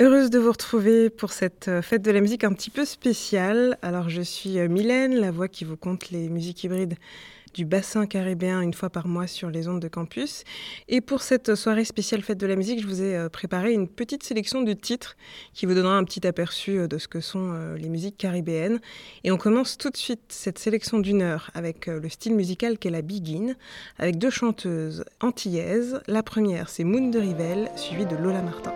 Heureuse de vous retrouver pour cette euh, fête de la musique un petit peu spéciale. Alors je suis euh, Mylène, la voix qui vous compte les musiques hybrides du bassin caribéen une fois par mois sur les ondes de campus. Et pour cette soirée spéciale fête de la musique, je vous ai euh, préparé une petite sélection de titres qui vous donnera un petit aperçu de ce que sont les musiques caribéennes. Et on commence tout de suite cette sélection d'une heure avec le style musical qu'est la Begin, avec deux chanteuses antillaises. La première, c'est Moon de Rivel, suivie de Lola Martin.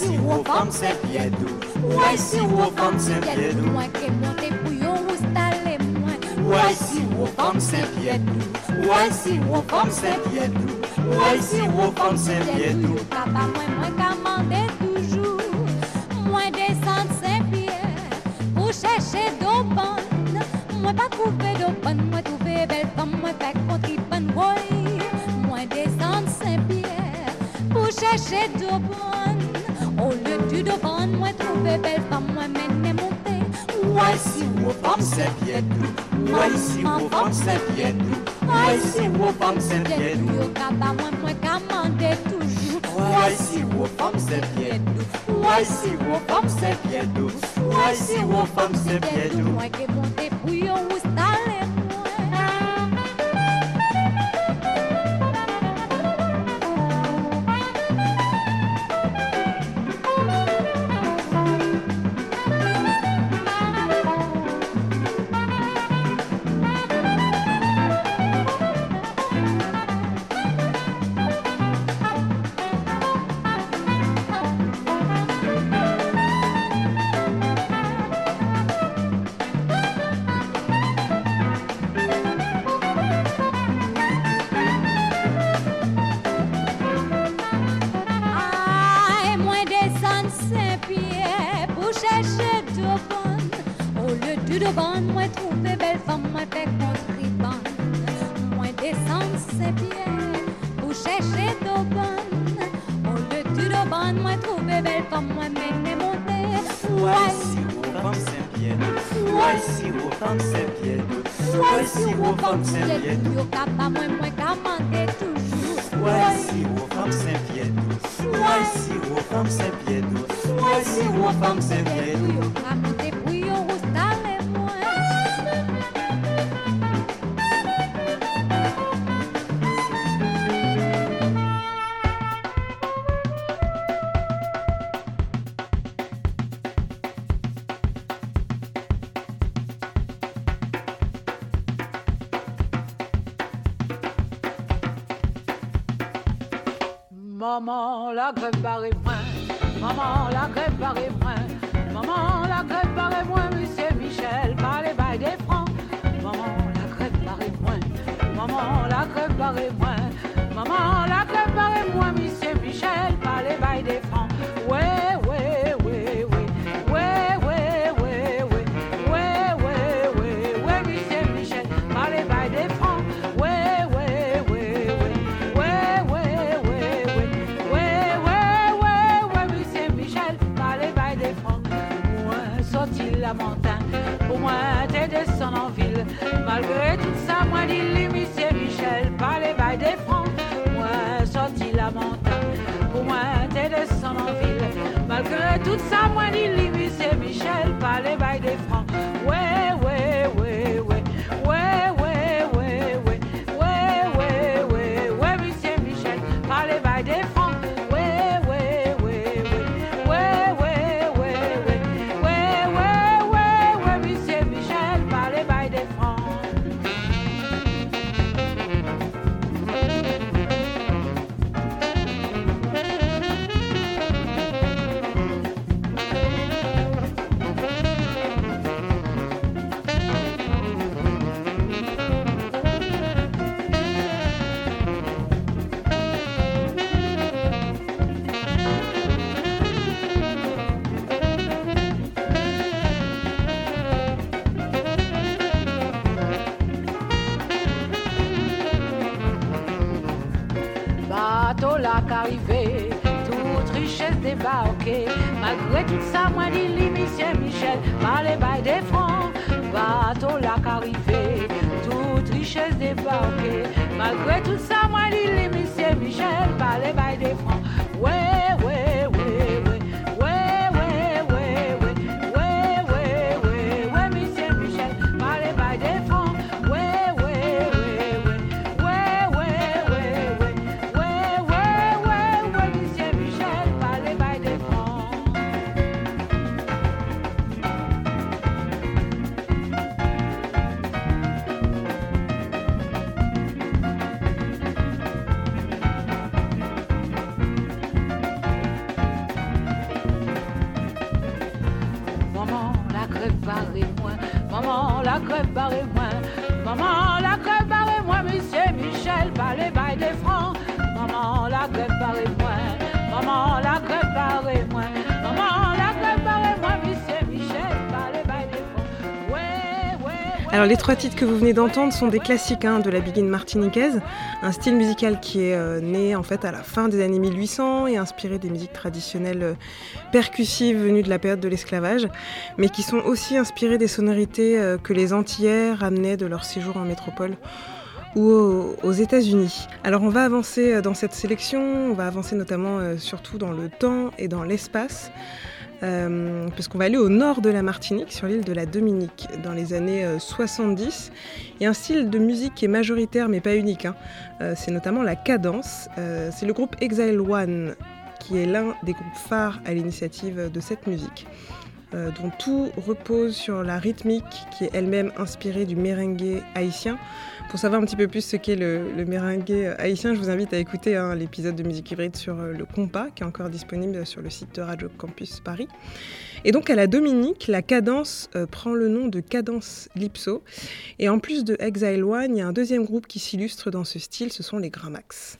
si wofam sepiedu Wai si wofam sepiedu Mwen ke monte pou yo ustale mwen Wai si wofam sepiedu Wai si wofam sepiedu Wai si wofam sepiedu Papa mwen mwen kamande toujou Mwen desante sepie Pou chèche do pan Mwen pa koupe do pan Mwen touve bel fam Mwen fek konti pan woy Mwen desante sepie Pou chèche do pan Su dovan mwen trouve bel fam mwen mene monte Mwen si wou fam se vietou Mwen si wou fam se vietou Mwen si wou fam se vietou Yo kaba mwen mwen kamande toujou Mwen si wou fam se vietou Mwen si wou fam se vietou Mwen si wou fam se vietou Mwen ke monte Soy siro fam servietou Soy siro fam servietou Yo ka pa mwen mwen ka mande toujou Soy siro fam servietou Soy siro fam servietou Soy siro fam servietou Yo ka pa mwen mwen ka mande toujou la grève. Maman, la Malgré tout ça, moi, dit lui, Monsieur Michel, par les bails les trois titres que vous venez d'entendre sont des classiques hein, de la biguine martiniquaise, un style musical qui est euh, né en fait à la fin des années 1800 et inspiré des musiques traditionnelles euh, percussives venues de la période de l'esclavage, mais qui sont aussi inspirés des sonorités euh, que les Antillais ramenaient de leur séjour en métropole ou aux, États-Unis. Alors on va avancer dans cette sélection, on va avancer notamment surtout dans le temps et dans l'espace. Euh, parce qu'on va aller au nord de la Martinique, sur l'île de la Dominique, dans les années euh, 70. Il y a un style de musique qui est majoritaire, mais pas unique. hein. Euh, c'est notamment la cadence. Euh, c'est le groupe Exile One qui est l'un des groupes phares à l'initiative de cette musique, euh, dont tout repose sur la rythmique qui est elle-même inspirée du merengue haïtien. Pour savoir un petit peu plus ce qu'est le, le merengue haïtien, je vous invite à écouter hein, l'épisode de musique hybride sur euh, le compas, qui est encore disponible sur le site de Radio Campus Paris. Et donc à la Dominique, la cadence euh, prend le nom de cadence Lipso. Et en plus de Exile One, il y a un deuxième groupe qui s'illustre dans ce style, ce sont les Gramax.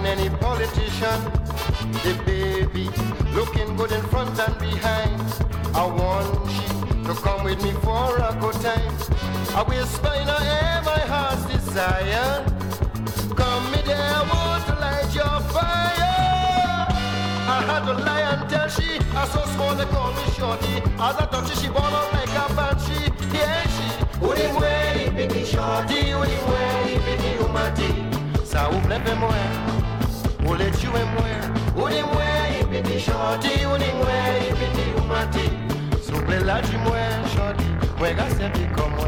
Than any politician. The baby looking good in front and behind. I want she to come with me for a good time. I in her ear my heart's desire. Come me there, I want to light your fire. I had to lie and tell she, I so small they call me shorty. As I touch she ball out like a banshee. Yeah, she ulimwe ipiti shoti ulimwe ipiti umati sa let you him wear. Would him wear him in the shorty, would him wear the umati. Souple la du moins shorty, where gas come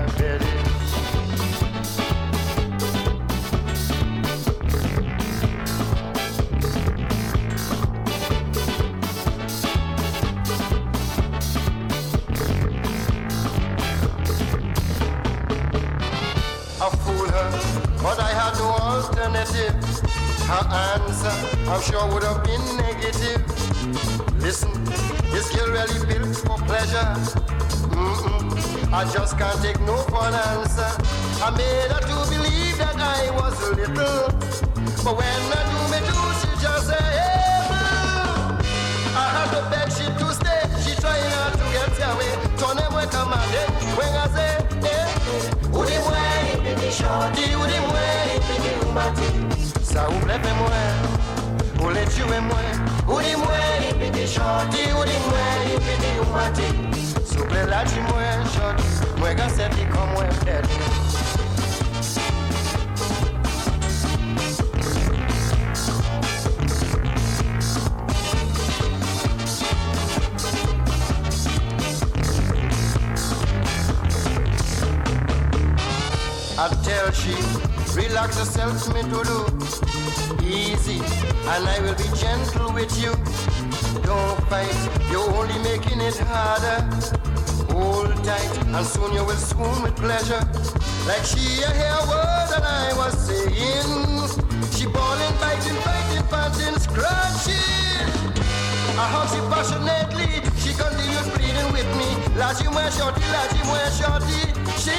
Her answer, I'm sure, would have been negative. Listen, this girl really built for pleasure. Mm-mm, I just can't take no for an answer. I made her to believe that I was a little. But when I do me do, she just say, hey, boo. I had to beg she to stay. She trying hard to get away. Turn them when come and when I say, hey, hey. Udi mwe, ipiti shorty, udi mwe, ipiti umati Sa ou pe mwen, ou le tue mwen Ou di mwen chanti, ou di mwen ou Sou la di mwen chanti, mwen pi kon mwen I'll tell she relax yourself, me to do easy, and I will be gentle with you. Don't fight, you're only making it harder. Hold tight, and soon you will swoon with pleasure. Like she a hear word that I was saying. She bawling, biting, biting, panting, scratching. I hug she passionately. She continues pleading with me. Laji moi shorty, laji moi shorty. She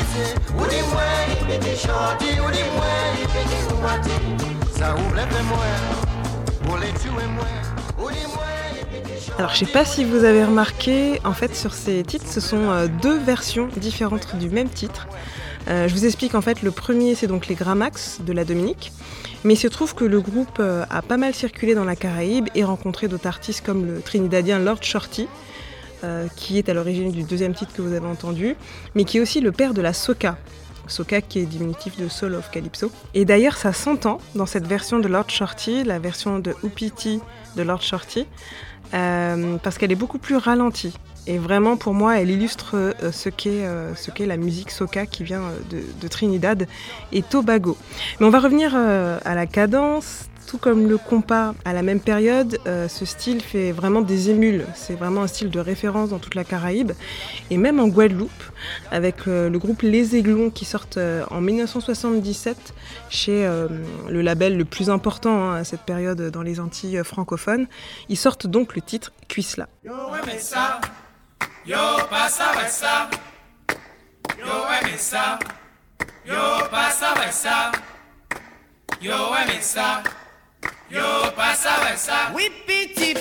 Alors je sais pas si vous avez remarqué, en fait sur ces titres, ce sont euh, deux versions différentes du même titre. Euh, je vous explique en fait, le premier c'est donc les Gramax de la Dominique, mais il se trouve que le groupe euh, a pas mal circulé dans la Caraïbe et rencontré d'autres artistes comme le Trinidadien Lord Shorty, euh, qui est à l'origine du deuxième titre que vous avez entendu, mais qui est aussi le père de la soca. Soca qui est diminutif de Soul of Calypso. Et d'ailleurs ça s'entend dans cette version de Lord Shorty, la version de Upiti de Lord Shorty, euh, parce qu'elle est beaucoup plus ralentie. Et vraiment, pour moi, elle illustre euh, ce qu'est euh, ce qu'est la musique soca qui vient de, Trinidad et Tobago. Mais on va revenir à la cadence. Tout comme le compas à la même période, euh, ce style fait vraiment des émules. C'est vraiment un style de référence dans toute la Caraïbe et même en Guadeloupe, avec euh, le groupe Les Aiglons qui sortent euh, en 1977 chez le label le plus important hein, à cette période dans les Antilles francophones. Ils sortent donc le titre Cuisla. Yo yo yo aimé ça, yo pas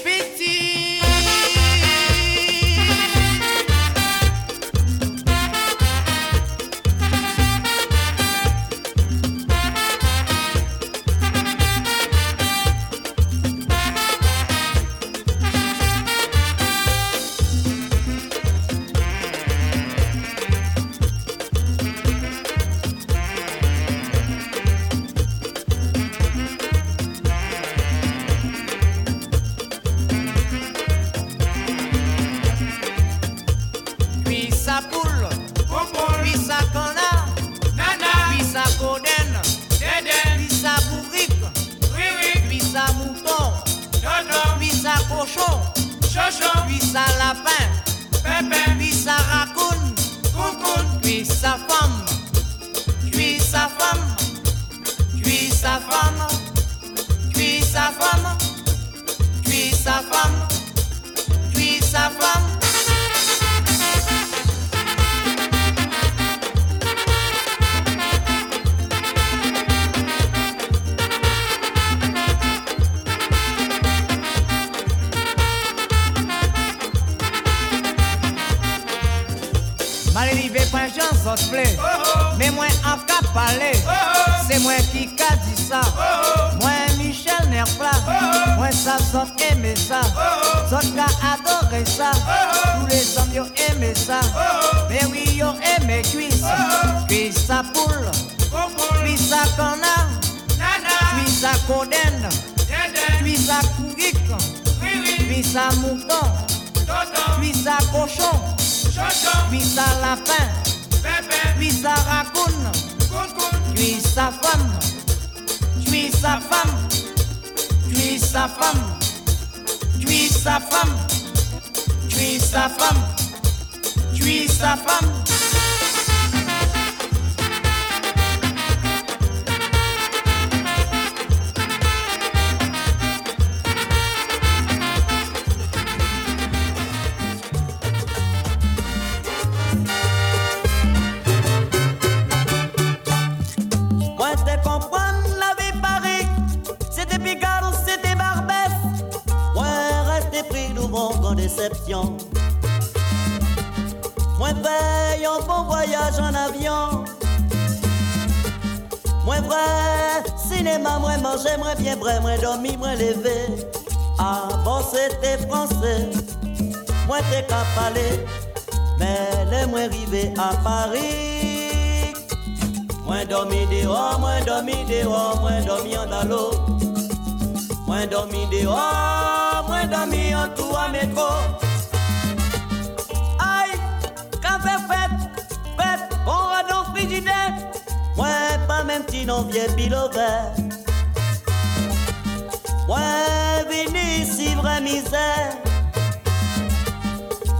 moi manger moi bien moi dormir moi lever Avant c'était français Moi t'es qu'à parler Mais moi arrivé à Paris Moins dormi dehors, moins dormi dehors, moins dormi en dalo. Moins dormi dehors, moins dormi en tout à métro. Moins pas machine en vieux vert. Moi vini si vraie misère.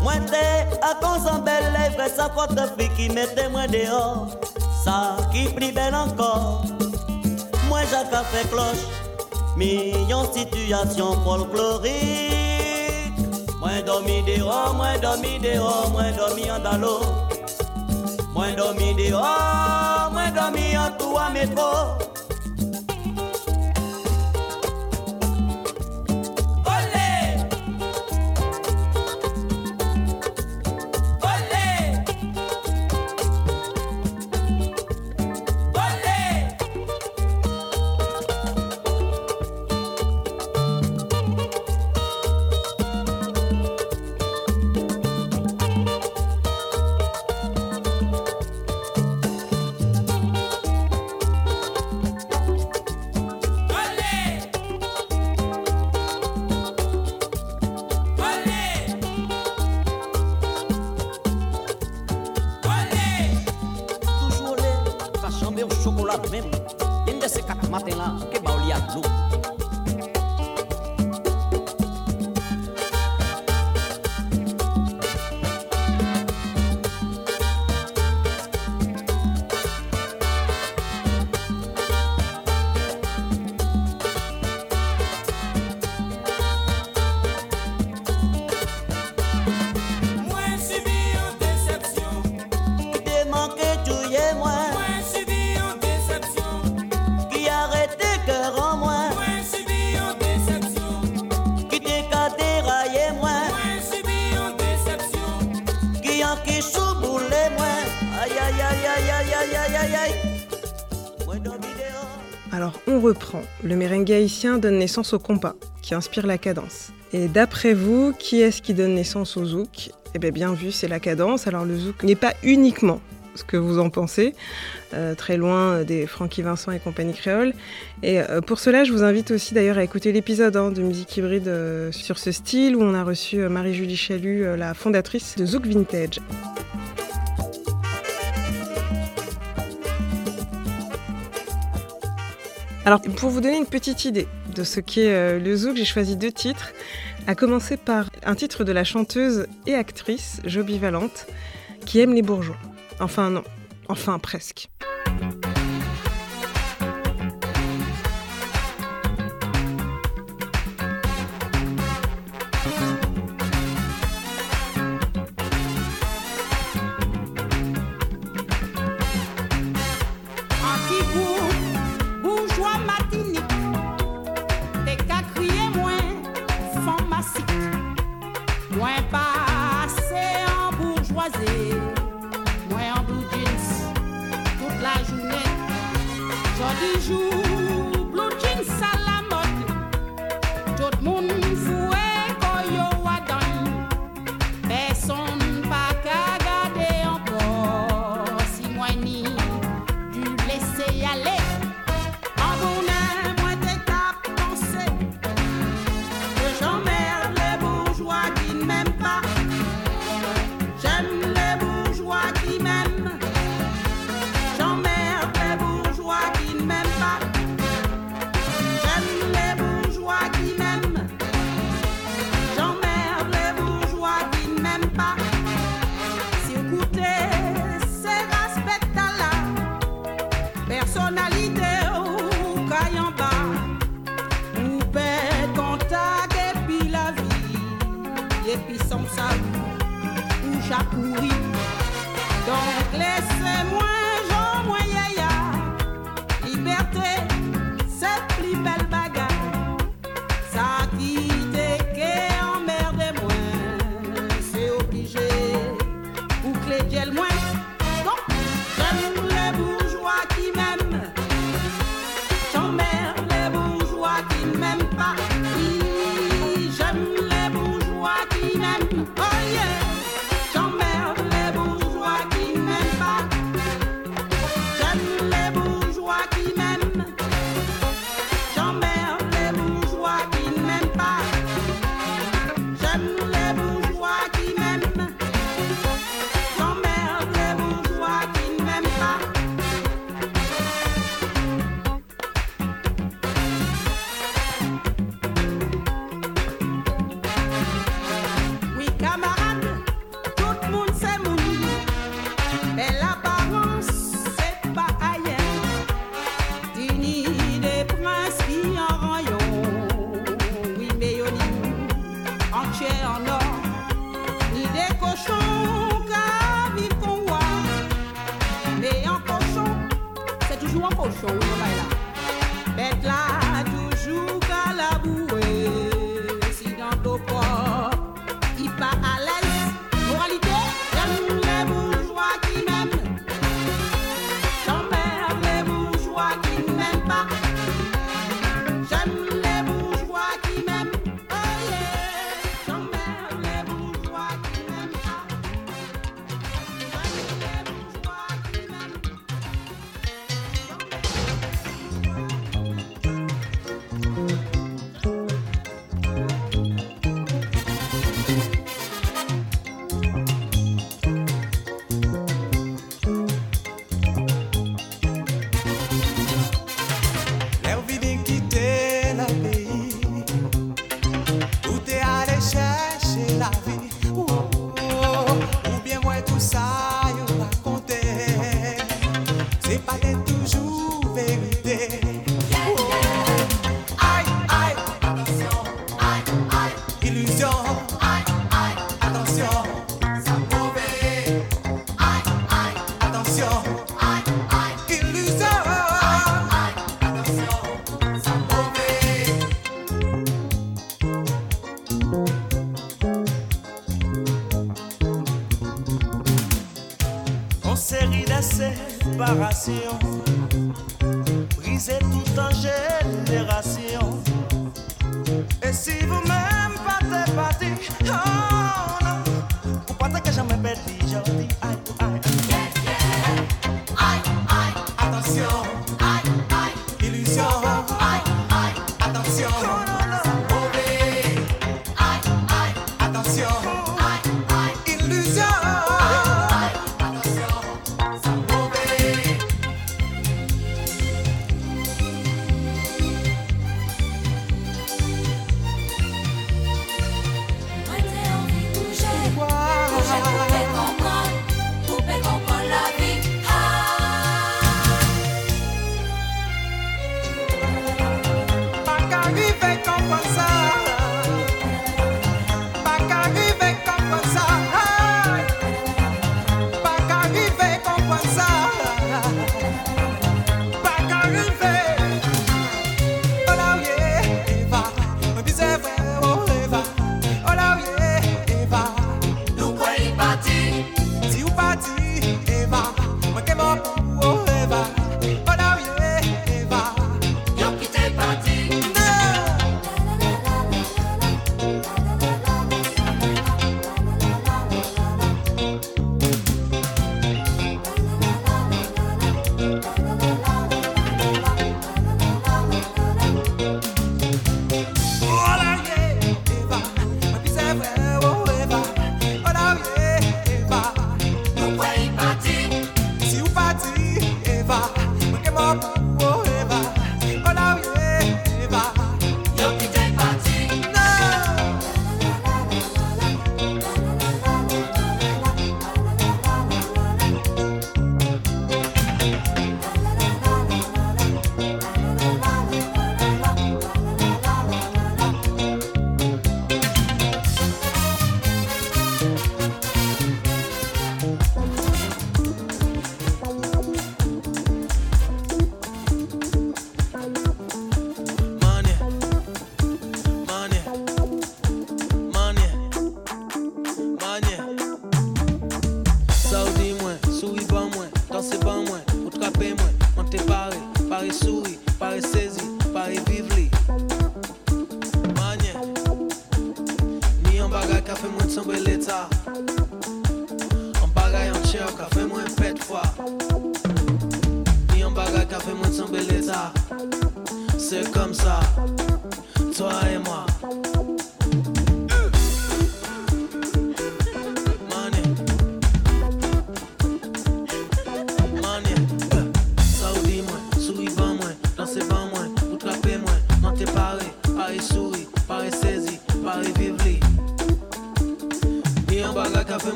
Moi t'es à cause en belle lèvre, sa fille qui mettait moi dehors. Ça qui pris belle encore. Moi j'ai fait cloche, million situation folklorique. Moi dormi dehors, moi dormi dehors, moi dormi en dalo. Moi dormi dehors, moi dormi en tout à métro. Le merengue haïtien donne naissance au compas, qui inspire la cadence. Et d'après vous, qui est-ce qui donne naissance au zouk? Eh bien, bien vu, c'est la cadence. Alors le zouk n'est pas uniquement ce que vous en pensez, euh, très loin des Francky Vincent et compagnie créole. Et euh, pour cela, je vous invite aussi d'ailleurs à écouter l'épisode hein, de musique hybride euh, sur ce style où on a reçu Marie-Julie Chalut, la fondatrice de Zouk Vintage. Alors, pour vous donner une petite idée de ce qu'est euh, le zouk, j'ai choisi deux titres, à commencer par un titre de la chanteuse et actrice Joby Valente, qui aime les bourgeois. Enfin non, enfin presque.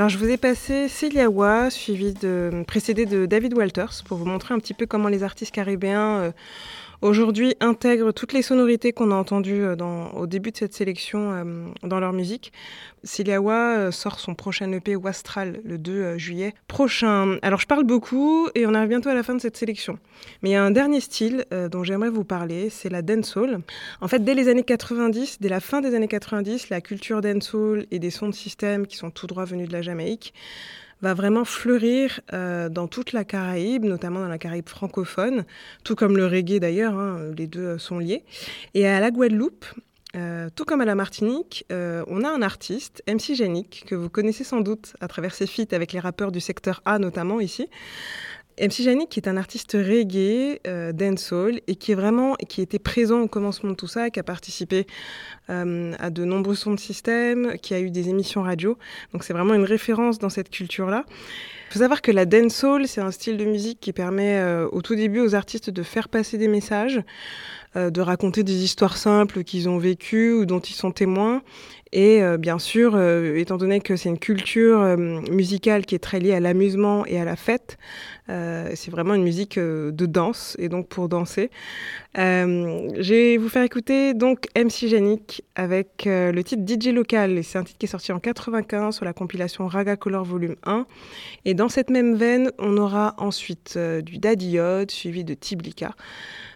Alors je vous ai passé Celia Wa, suivi de précédé de David Walters, pour vous montrer un petit peu comment les artistes caribéens euh, aujourd'hui intègrent toutes les sonorités qu'on a entendues euh, au début de cette sélection euh, dans leur musique. Celia Wa euh, sort son prochain EP Wastral le 2 euh, juillet prochain. Alors je parle beaucoup et on arrive bientôt à la fin de cette sélection. Mais il y a un dernier style dont j'aimerais vous parler, c'est la dancehall. En fait, dès les années 90, dès la fin des années 90, la culture dancehall et des sons de système qui sont tout droit venus de la Jamaïque va vraiment fleurir euh, dans toute la Caraïbe, notamment dans la Caraïbe francophone, tout comme le reggae d'ailleurs, hein, les deux euh, sont liés. Et à la Guadeloupe, euh, tout comme à la Martinique, on a un artiste, MC Janik, que vous connaissez sans doute à travers ses feats avec les rappeurs du secteur A notamment ici. MC Janik qui est un artiste reggae, euh, dancehall, et qui est vraiment, qui était présent au commencement de tout ça, qui a participé euh, à de nombreux sons de système, qui a eu des émissions radio. Donc c'est vraiment une référence dans cette culture-là. Il faut savoir que la dancehall, c'est un style de musique qui permet euh, au tout début aux artistes de faire passer des messages, de raconter des histoires simples qu'ils ont vécues ou dont ils sont témoins. Et euh, bien sûr, euh, étant donné que c'est une culture euh, musicale qui est très liée à l'amusement et à la fête, euh, c'est vraiment une musique euh, de danse et donc pour danser. Euh, je vais vous faire écouter donc MC Janik avec euh, le titre DJ Local. C'est un titre qui est sorti en 95 sur la compilation Raga Color Volume 1. Et dans cette même veine, on aura ensuite euh, du Daddy suivi de Tiblika.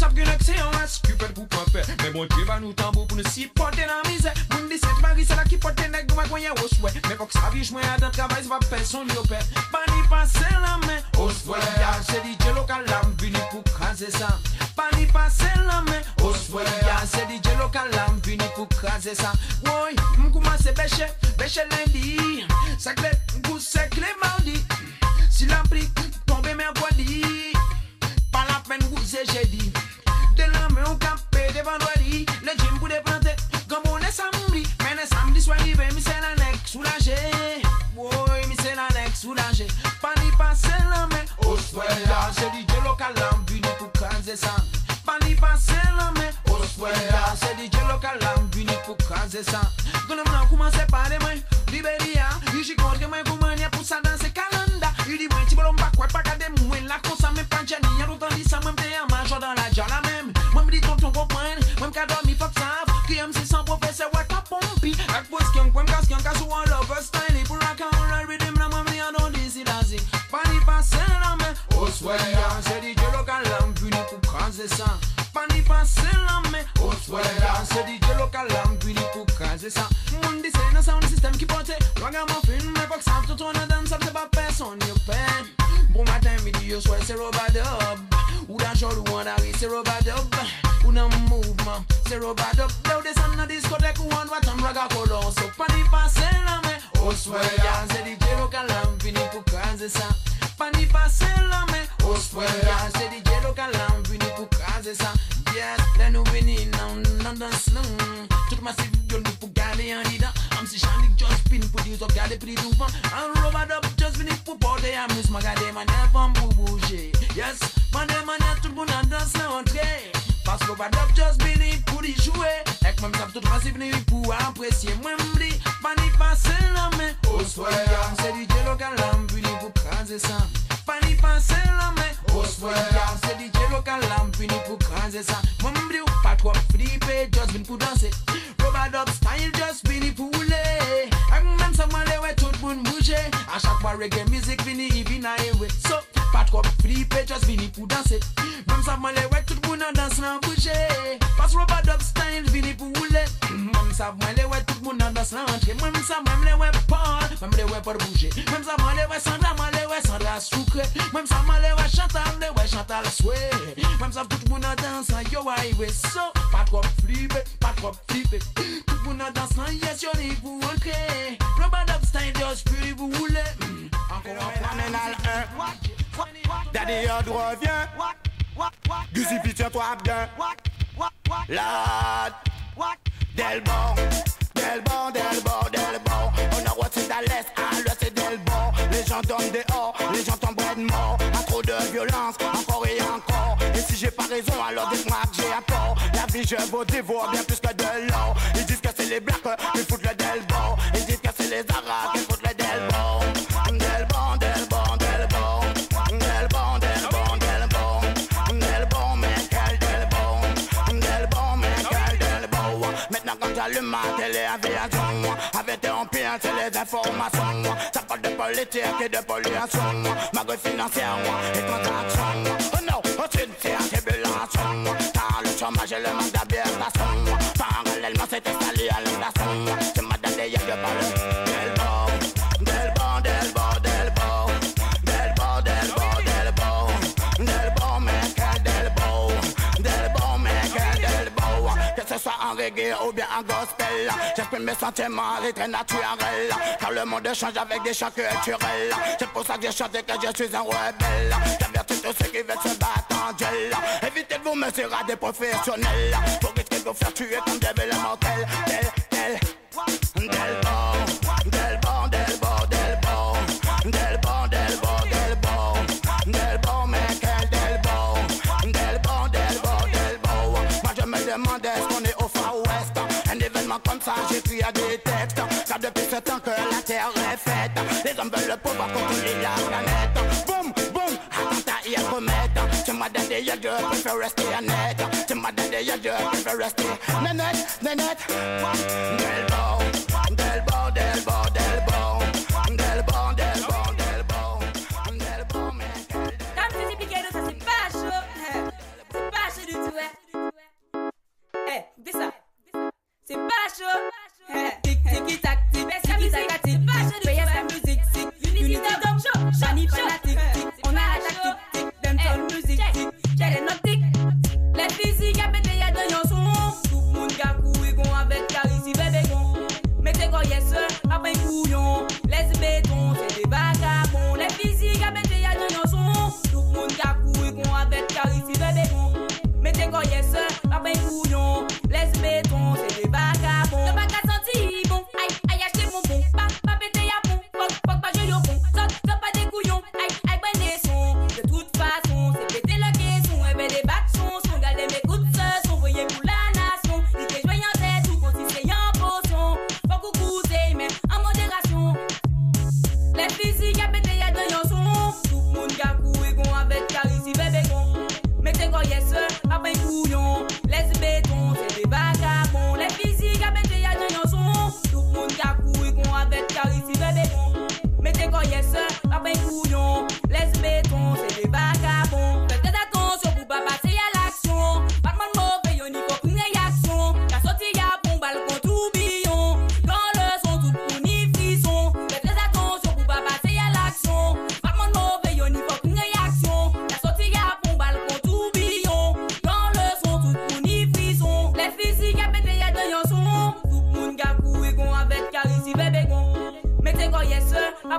sap gen ek se yon as pou pape Men bon va nou tambo pou nou si porte nan mise Moun di mari se la ki porte nek nou kwenye oswe Men fok sa vi jmwen adan travay se va person li opè Pani pase la men Oswe ya se di je lokal lam Vini pou kaze sa Pani pase la men Oswe ya se di je lokal lam Vini pou kaze sa Woy mkouman se beche Beche lundi. Sakle mkou sekle mardi Si la pli tombe Pas la peine vous jeudi Au campé de vendredi Le gym pour déplanter Comme on est c'est la c'est la ni passer la ça Pas ni passer la main Au C'est DJ local Vini pour caser ça Gonna m'en commencer par les mains Liberia Ici contre moi Goumania pour ça dans ces calendar. Il dit moi qu'à moi La consa même pas Y'a autant dit ça même me dit tonton comprenne Moi qu'à dormir faut que ça Qui aime si sans professeur ouais qu'à pompi Ak pos qui en quoi m'casse qui en casse ou en lover style Et pour la camera rhythm la moi me dit non d'ici d'azi Pas ni passer la main Au soir C'est DJ local l'homme venu pour craser ça Pas ni passer la main Au soir C'est DJ local l'homme venu pour craser ça Moun dit c'est un sound system qui porte Ragamuffin mais pas que ça tout on a dans ça c'est pas personne you pen. Bon matin midi au soir c'est robadub Ou la jour ou en arrive c'est robadub Ou pour un mouvement. C'est Robert Up, là où descend dans discothèque où on doit tomber raga colon. So, pas ni passer la main. Oh, soit ya, c'est DJ local, vini pour craser ça. Pas ni passer la main. Oh, soit ya, c'est DJ local, vini pour craser ça. Yes, là nous vini, non, non, dans ce nom. Toute ma cible, nous pour garder un leader. I'm si Shanik just spin pour dire, garder plus souvent. Un Robert Up, just vini pour porter amuse, ma garder manière femme pour bouger. Yes, manière, manière, tout le monde a danse Pars pou pa dop just believe pou di jwè Ek mèm tap tout rasif ni pou apresye Mwen mdi, pani pase la men Oswaya Mse DJ lokal la mpili pou kraze san Pani pase la men Oswaya Mse DJ lokal la mpili pou kraze san Mwen mdi ou pa trop flipe Just vin pou danse Robad up style just vini pou oule Ek mèm sa mwen lewe tout moun mouje A chak pa reggae music vini i vina ewe So pa trop flipe just vini pou danse Mèm sa mwen lewe tout le monde en danse, en bouger. Parce que Robert Up style, vini pour rouler. Même ça, moi, les ouais, tout le monde en danse, en entrer. Même ça, même les ouais, Paul, même les ouais, pour bouger. Même ça, moi, les ouais, Sandra, moi, les ouais, Sandra, sucré. Même ça, moi, les ouais, Chantal, les ouais, Chantal, souhait. Même ça, tout le monde en danse, yo, highway. So, pas trop flipper, pas trop flipper. Tout le monde en danse, yes, yo, ni pour entrer. Robert Up style, just pretty pour rouler. Mm. Encore un Phénoménal 1. Daddy Yod revient. Giuseppe, tiens-toi bien. Lad. Del bon. Del bon, del bon, del bon. On a rôti à l'est, à l'ouest c'est del bon. Les gens tombent dehors, les gens tombent de mort. À trop de violence, encore et encore. Et si j'ai pas raison, alors dites-moi que j'ai un tort. La vie, je vous dévore bien plus que de l'or. Ils disent que c'est les blacks ma télévision, avec tes empires, c'est les informations. Ça parle de politique et de pollution. Ma gueule financière et transaction. Oh non, oh c'est une tribulation. Car le chômage et le manque d'habitation. Parallèlement, c'est installé à J'exprime mes sentiments, c'est très naturel. Car le monde change avec des chants culturels. C'est pour ça que j'ai chanté que je suis un rebelle. J'avertis tous ceux qui veulent se battre en duel. Évitez de vous mesurer à des professionnels. Pour risquer de vous faire tuer comme des mortels. Del, del, del bon. Ça, j'écris à des textes. Car depuis ce temps que la terre est faite, les hommes veulent le pouvoir contrôler la planète. Boum, boum, attentat et comète. Tu m'as donné, je préfère rester honnête. Tu m'as donné, je préfère rester nénette, nénette. Del bon, del bon,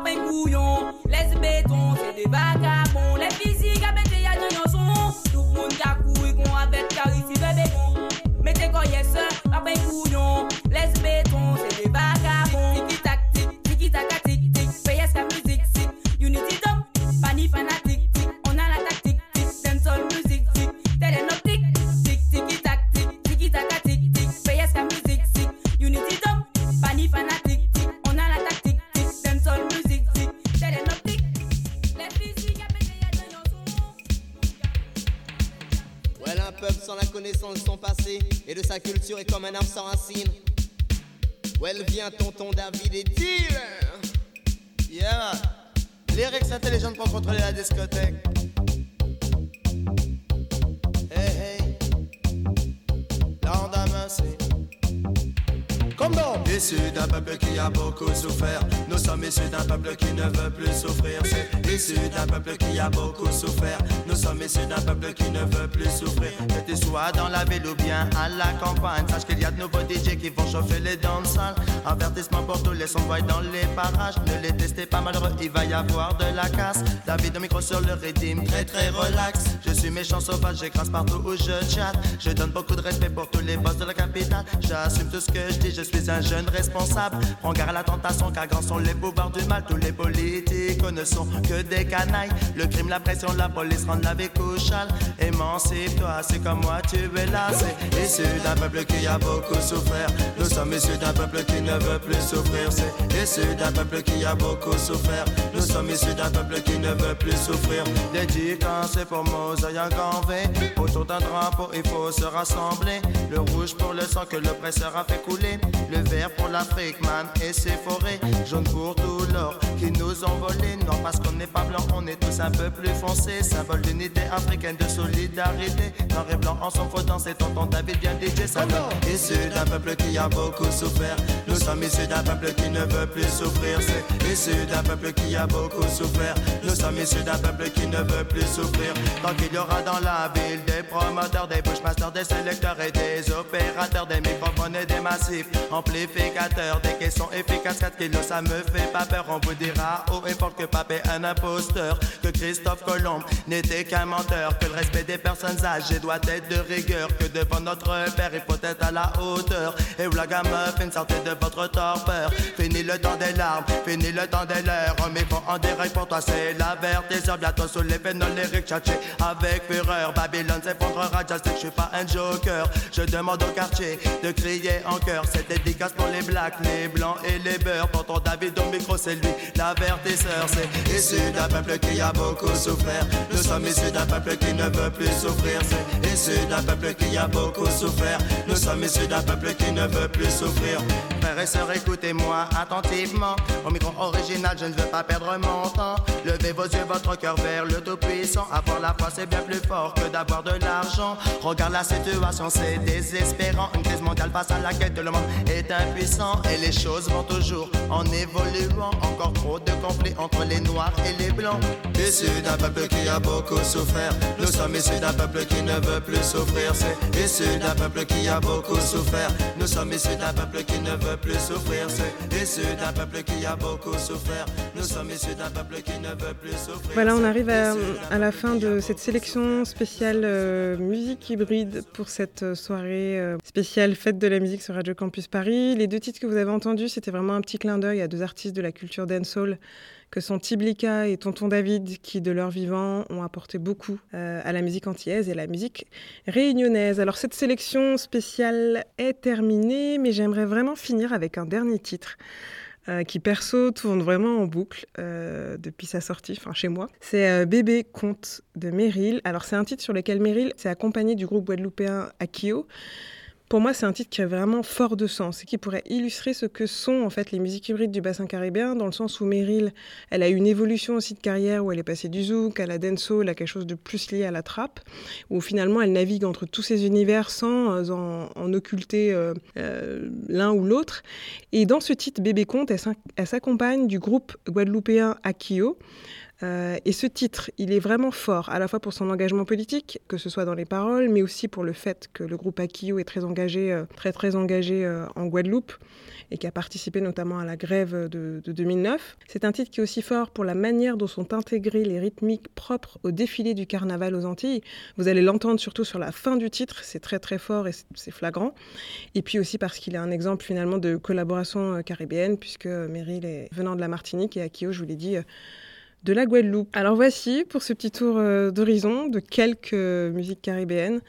sapin couillon, les bétons, c'est des vacances. Qui vont chauffer les sales. Avertissement pour tous les sons-boys dans les parages. Ne les testez pas malheureux, il va y avoir de la casse. David au micro sur le rythme, très très relax. Je suis méchant sauvage, j'écrase partout où je chatte. Je donne beaucoup de respect pour tous les boss de la capitale. J'assume tout ce que je dis, je suis un jeune responsable. Prends garde à la tentation, car grands sont les pouvoirs du mal. Tous les politiques ne sont que des canailles. Le crime, la pression, la police rendent la vie couchale. Émancipe-toi, c'est comme moi, tu es là. C'est d'un peuple qui a beaucoup souffert, nous sommes issus d'un peuple qui ne veut plus souffrir. C'est issu d'un peuple qui a beaucoup souffert, nous sommes issus d'un peuple qui ne veut plus souffrir. Dédicace pour Mosaï V. Autour d'un drapeau, il faut se rassembler. Le rouge pour le sang que l'oppresseur a fait couler. Le vert pour l'Afrique, man, et ses forêts. Jaune pour tout l'or qui nous ont volé. Non, parce qu'on n'est pas blanc, on est tous un peu plus foncés. Symbole d'unité africaine, de solidarité. Noir et blanc en son faux c'est tonton David bien DJ, ça donne. Issu d'un peuple qui a beaucoup souffert, nous sommes issus d'un peuple qui ne veut plus souffrir. C'est issu d'un peuple qui a beaucoup souffert, nous sommes issus d'un peuple qui ne veut plus souffrir. Tant qu'il y aura dans la ville des promoteurs, des bushmasters, des sélecteurs et des opérateurs, des microphones et des massifs, amplificateurs, des caissons efficaces, 4 kilos, ça me fait pas peur? On vous dira haut et fort que Pape est un imposteur, que Christophe Colomb n'était qu'un menteur, que le respect des personnes âgées doit être de rigueur, que devant notre père il faut être à la hauteur. Et gamme, fin sortez de votre torpeur. Fini le temps des larmes, fini le temps des. On met pas en direct pour toi, c'est l'avertisseur. Bientôt sous les pénoles, lyriques tchatchés avec fureur. Babylone s'effondrera, just que je suis pas un joker. Je demande au quartier de crier en chœur. Cette dédicace pour les blacks, les blancs et les beurs. Tonton David au micro, c'est lui, l'avertisseur. C'est Issu d'un peuple qui a beaucoup souffert, nous sommes issus d'un peuple qui ne veut plus souffrir. C'est issu d'un peuple qui a beaucoup souffert, nous sommes issus d'un peuple qui ne veut plus souffrir. Et sœurs, écoutez-moi attentivement. Au micro original, je ne veux pas perdre mon temps. Levez vos yeux, votre cœur vers le Tout-Puissant. Avoir la foi, c'est bien plus fort que d'avoir de l'argent. Regarde la situation, c'est désespérant. Une crise mondiale face à laquelle tout le monde est impuissant. Et les choses vont toujours en évoluant. Encore trop de conflits entre les noirs et les blancs. Issu d'un peuple qui a beaucoup souffert, nous sommes issus d'un peuple qui ne veut plus souffrir. C'est issu d'un peuple qui a beaucoup souffert, nous sommes issus d'un peuple qui ne veut plus souffrir. C'est issu d'un peuple qui a beaucoup souffert, nous sommes issus d'un peuple qui ne veut plus souffrir. Voilà, on arrive à, à la fin de cette sélection spéciale euh, musique hybride pour cette euh, soirée euh, spéciale fête de la musique sur Radio Campus Paris. Les deux titres que vous avez entendus, c'était vraiment un petit clin d'œil à deux artistes de la culture dancehall que sont Tiblika et Tonton David, qui de leur vivant ont apporté beaucoup euh, à la musique antillaise et à la musique réunionnaise. Alors cette sélection spéciale est terminée, mais j'aimerais vraiment finir avec un dernier titre. euh, qui perso tourne vraiment en boucle euh, depuis sa sortie, enfin chez moi. C'est Bébé Conte de Meryl. Alors c'est un titre sur lequel Meryl s'est accompagné du groupe guadeloupéen Akio. Pour moi, c'est un titre qui est vraiment fort de sens et qui pourrait illustrer ce que sont en fait les musiques hybrides du bassin caribéen, dans le sens où Meryl, elle a eu une évolution aussi de carrière où elle est passée du zouk à la dancehall, à quelque chose de plus lié à la trappe, où finalement elle navigue entre tous ces univers sans euh, en, occulter euh, euh, l'un ou l'autre. Et dans ce titre Bébé Conte, elle s'accompagne du groupe guadeloupéen Akio. Euh, et ce titre, il est vraiment fort, à la fois pour son engagement politique, que ce soit dans les paroles, mais aussi pour le fait que le groupe Akio est très engagé, euh, très très engagé euh, en Guadeloupe et qui a participé notamment à la grève de, de 2009. C'est un titre qui est aussi fort pour la manière dont sont intégrées les rythmiques propres au défilé du carnaval aux Antilles. Vous allez l'entendre surtout sur la fin du titre, c'est très très fort et c'est flagrant. Et puis aussi parce qu'il est un exemple finalement de collaboration caribéenne, puisque Meryl est venant de la Martinique et Akio, je vous l'ai dit, de la Guadeloupe. Alors voici pour ce petit tour euh, d'horizon de quelques euh, musiques caribéennes.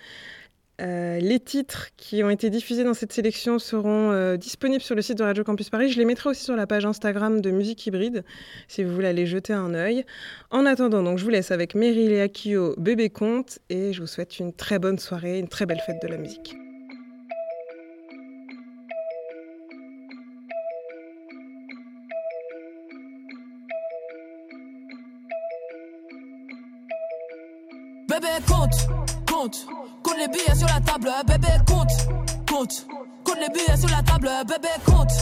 Euh, les titres qui ont été diffusés dans cette sélection seront disponibles sur le site de Radio Campus Paris. Je les mettrai aussi sur la page Instagram de Musique Hybride si vous voulez aller jeter un œil. En attendant, donc, je vous laisse avec Meryl et Akio, Bébé Conte, et je vous souhaite une très bonne soirée, une très belle fête de la musique. Compte, compte, compte les billets sur la table, bébé compte, compte, compte les billets sur la table, bébé compte,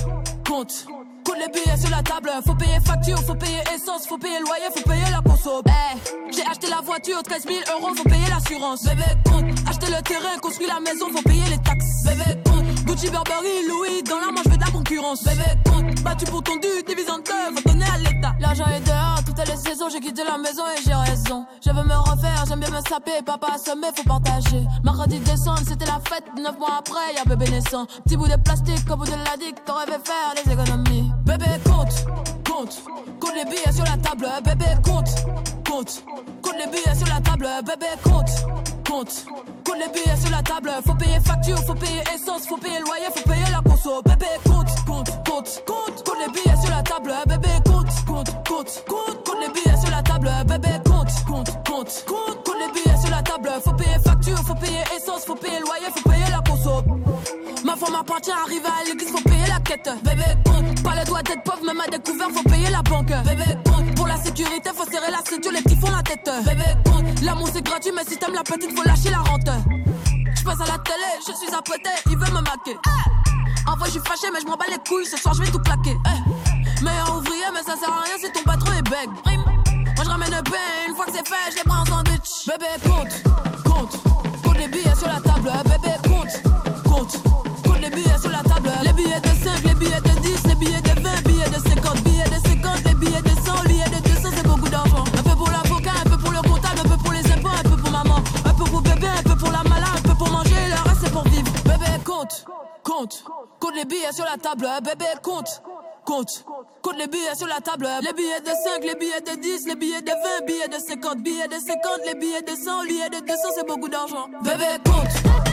compte. Compte les billets sur la table, faut payer facture, faut payer essence, faut payer loyer, faut payer la conso. Eh, j'ai acheté la voiture, 13 000 euros, faut payer l'assurance. Bébé compte, acheter le terrain, construire la maison, faut payer les taxes. Bébé compte, Gucci, Burberry, Louis, dans la manche, je de la concurrence. Bébé compte, battu pour ton dû, divise en deux, donner à l'État. L'argent est dehors, toutes les saisons, j'ai quitté la maison et j'ai raison. Je veux me refaire, j'aime bien me saper, papa assommé, faut partager. Mardi décembre, c'était la fête, neuf mois après, y'a bébé naissant. Petit bout de plastique, au bout de la dick, t'aurais fait faire des économies. Bébé compte, compte, compte les billets sur la table, bébé compte, compte, compte les billets sur la table, bébé compte, compte, compte les billets sur la table, faut payer facture, faut payer essence, faut payer loyer, faut payer la conso, bébé compte, compte, compte, compte, compte les billets sur la table, bébé compte, compte, compte, compte, compte les billets sur la table, bébé compte, compte, compte, compte, compte les billets sur la table, faut payer facture, faut payer essence, faut payer loyer, faut payer la conso. Ma femme appartient, arriver à l'église, faut payer la quête. Bébé compte, pas le droit d'être pauvre, même à découvert, faut payer la banque. Bébé compte, sécurité, faut serrer la ceinture, les petits font la tête. Bébé compte, l'amour c'est gratuit, mais si t'aimes la petite, faut lâcher la rente. Je passe à la télé, je suis à côté, il veut me maquer. En vrai, je suis fâché, mais je m'en bats les couilles, ce soir je vais tout plaquer. Eh. Meilleur ouvrier, mais ça sert à rien si ton patron est beg. Moi je ramène le pain, une fois que c'est fait, je les prends en sandwich. Bébé compte, les billets sur la table. Bébé compte, compte. Compte les billets sur la table, les billets de 5, les billets de 10, les billets de 20, billets de 50, billets de 50, les billets de 100, billets de 200, c'est beaucoup d'argent. Bébé compte.